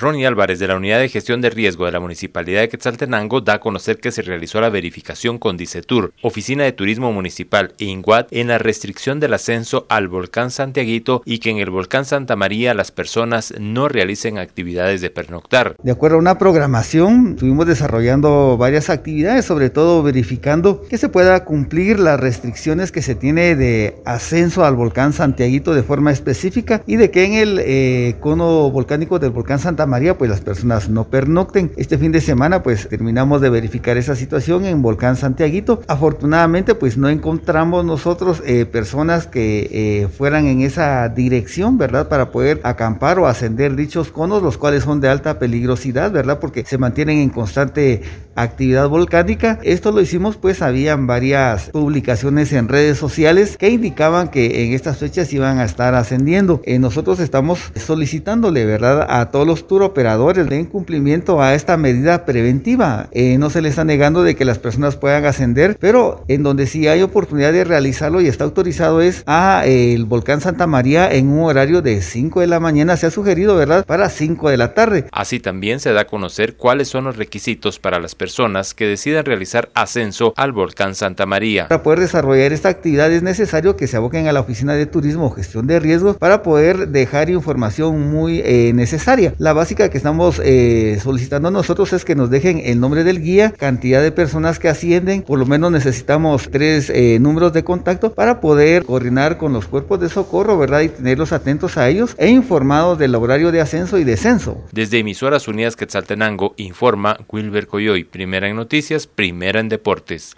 Ronnie Álvarez de la Unidad de Gestión de Riesgo de la Municipalidad de Quetzaltenango da a conocer que se realizó la verificación con Dicetur, Oficina de Turismo Municipal e INGUAT en la restricción del ascenso al volcán Santiaguito y que en el volcán Santa María las personas no realicen actividades de pernoctar. De acuerdo a una programación, estuvimos desarrollando varias actividades, sobre todo verificando que se pueda cumplir las restricciones que se tiene de ascenso al volcán Santiaguito de forma específica y de que en el eh, cono volcánico del volcán Santa María, pues las personas no pernocten. Este fin de semana, pues terminamos de verificar esa situación en Volcán Santiaguito. Afortunadamente, pues no encontramos nosotros eh, personas que eh, fueran en esa dirección, ¿verdad? Para poder acampar o ascender dichos conos, los cuales son de alta peligrosidad, ¿verdad? Porque se mantienen en constante actividad volcánica. Esto lo hicimos, pues habían varias publicaciones en redes sociales que indicaban que en estas fechas iban a estar ascendiendo. Eh, nosotros estamos solicitándole, ¿verdad? A todos los tour operadores den cumplimiento a esta medida preventiva. Eh, no se les está negando de que las personas puedan ascender, pero en donde sí hay oportunidad de realizarlo y está autorizado es a eh, el volcán Santa María en un horario de 5 de la mañana, se ha sugerido, ¿verdad? Para 5 de la tarde. Así también se da a conocer cuáles son los requisitos para las personas que decidan realizar ascenso al volcán Santa María. Para poder desarrollar esta actividad es necesario que se aboquen a la Oficina de Turismo o Gestión de Riesgos para poder dejar información muy eh, necesaria. La básica que estamos eh, solicitando nosotros es que nos dejen el nombre del guía, cantidad de personas que ascienden, por lo menos necesitamos tres eh, números de contacto para poder coordinar con los cuerpos de socorro, ¿verdad? Y tenerlos atentos a ellos e informados del horario de ascenso y descenso. Desde Emisoras Unidas Quetzaltenango informa Wilber Coyoy, primera en noticias, primera en deportes.